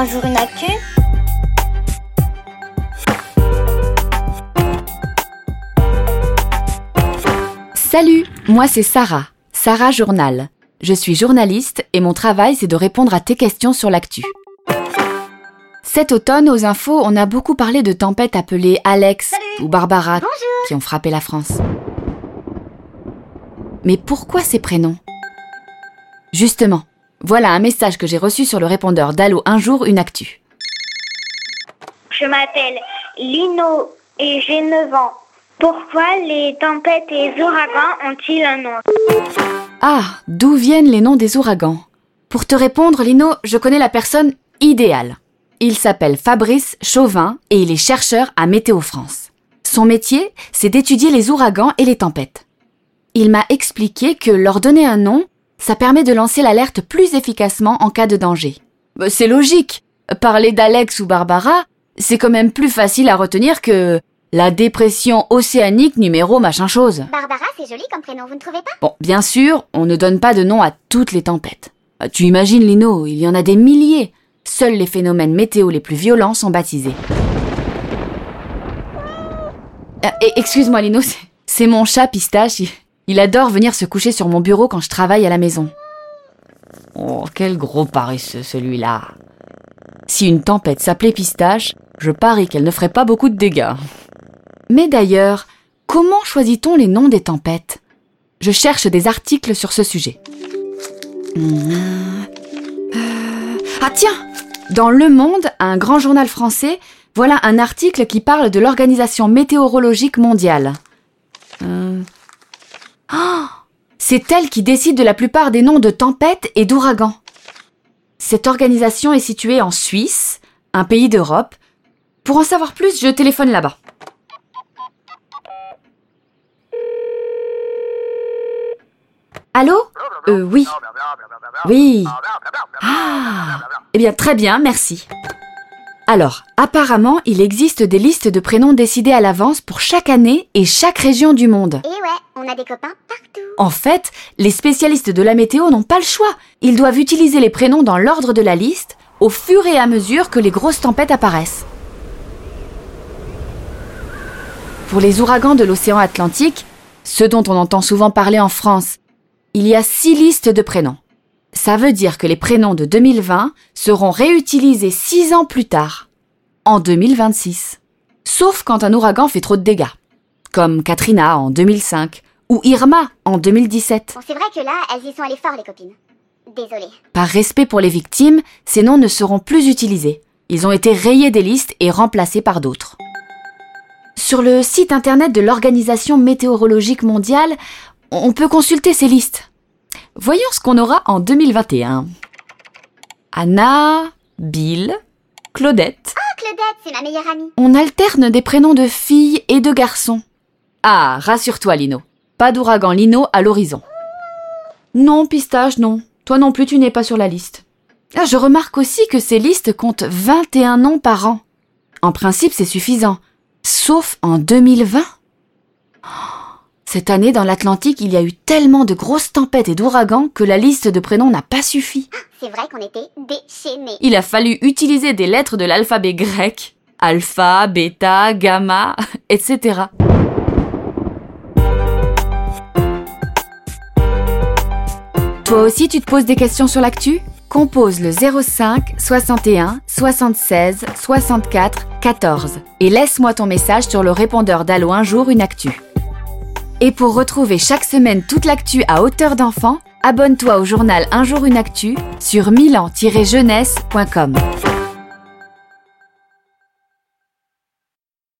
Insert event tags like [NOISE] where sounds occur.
Un jour une actu Salut, moi c'est Sarah, Sarah Journal. Je suis journaliste et mon travail c'est de répondre à tes questions sur l'actu. Cet automne, aux infos, on a beaucoup parlé de tempêtes appelées Alex ou Barbara qui ont frappé la France. Mais pourquoi ces prénoms? Justement, voilà un message que j'ai reçu sur le répondeur d'Allo un jour une actu. Je m'appelle Lino et j'ai 9 ans. Pourquoi les tempêtes et les ouragans ont-ils un nom? Ah, d'où viennent les noms des ouragans? Pour te répondre, Lino, je connais la personne idéale. Il s'appelle Fabrice Chauvin et il est chercheur à Météo France. Son métier, c'est d'étudier les ouragans et les tempêtes. Il m'a expliqué que leur donner un nom, ça permet de lancer l'alerte plus efficacement en cas de danger. Bah, C'est logique. Parler d'Alex ou Barbara, c'est quand même plus facile à retenir que la dépression océanique numéro machin chose. Barbara, c'est joli comme prénom, vous ne trouvez pas? Bon, bien sûr, on ne donne pas de nom à toutes les tempêtes. Ah, Tu imagines, Lino, il y en a des milliers. Seuls les phénomènes météo les plus violents sont baptisés. Ah, Excuse-moi, Lino, c'est- [LAUGHS] c'est mon chat Pistache. Il, adore venir se coucher sur mon bureau quand je travaille à la maison. Oh, quel gros paresseux celui-là. Si une tempête s'appelait Pistache, je parie qu'elle ne ferait pas beaucoup de dégâts. Mais d'ailleurs, comment choisit-on les noms des tempêtes? Je cherche des articles sur ce sujet. Euh, Ah tiens Dans Le Monde, un grand journal français, voilà un article qui parle de l'Organisation météorologique mondiale. Euh, ah, C'est elle qui décide de la plupart des noms de tempêtes et d'ouragans. Cette organisation est située en Suisse, un pays d'Europe. Pour en savoir plus, je téléphone là-bas. Allô? Euh, oui. Oui. Ah Eh bien, très bien, merci. Alors, apparemment, il existe des listes de prénoms décidées à l'avance pour chaque année et chaque région du monde. Et ouais, on a des copains partout. En fait, les spécialistes de la météo n'ont pas le choix. Ils doivent utiliser les prénoms dans l'ordre de la liste au fur et à mesure que les grosses tempêtes apparaissent. Pour les ouragans de l'océan Atlantique, ceux dont on entend souvent parler en France, il y a six listes de prénoms. Ça veut dire que les prénoms de 2020 seront réutilisés six ans plus tard, en 2026. Sauf quand un ouragan fait trop de dégâts, comme Katrina en 2005 ou Irma en 2017. Bon, c'est vrai que là, elles y sont allées fort, les copines. Désolée. Par respect pour les victimes, ces noms ne seront plus utilisés. Ils ont été rayés des listes et remplacés par d'autres. Sur le site internet de l'Organisation météorologique mondiale, on peut consulter ces listes. Voyons ce qu'on aura en 2021. Anna, Bill, Claudette. Ah, Claudette, c'est ma meilleure amie. On alterne des prénoms de filles et de garçons. Ah, rassure-toi, Lino. Pas d'ouragan Lino à l'horizon. Non, Pistache, non. Toi non plus, tu n'es pas sur la liste. Ah, je remarque aussi que ces listes comptent 21 noms par an. En principe, c'est suffisant. Sauf en 2020. Oh, Cette année, dans l'Atlantique, il y a eu tellement de grosses tempêtes et d'ouragans que la liste de prénoms n'a pas suffi. C'est vrai qu'on était déchaînés. Il a fallu utiliser des lettres de l'alphabet grec. Alpha, bêta, gamma, [LAUGHS] etc. Toi aussi, tu te poses des questions sur l'actu? Compose le 05 61 76 64 14 et laisse-moi ton message sur le répondeur d'Allo un jour une actu. Et pour retrouver chaque semaine toute l'actu à hauteur d'enfant, abonne-toi au journal Un jour une actu sur milan-jeunesse.com.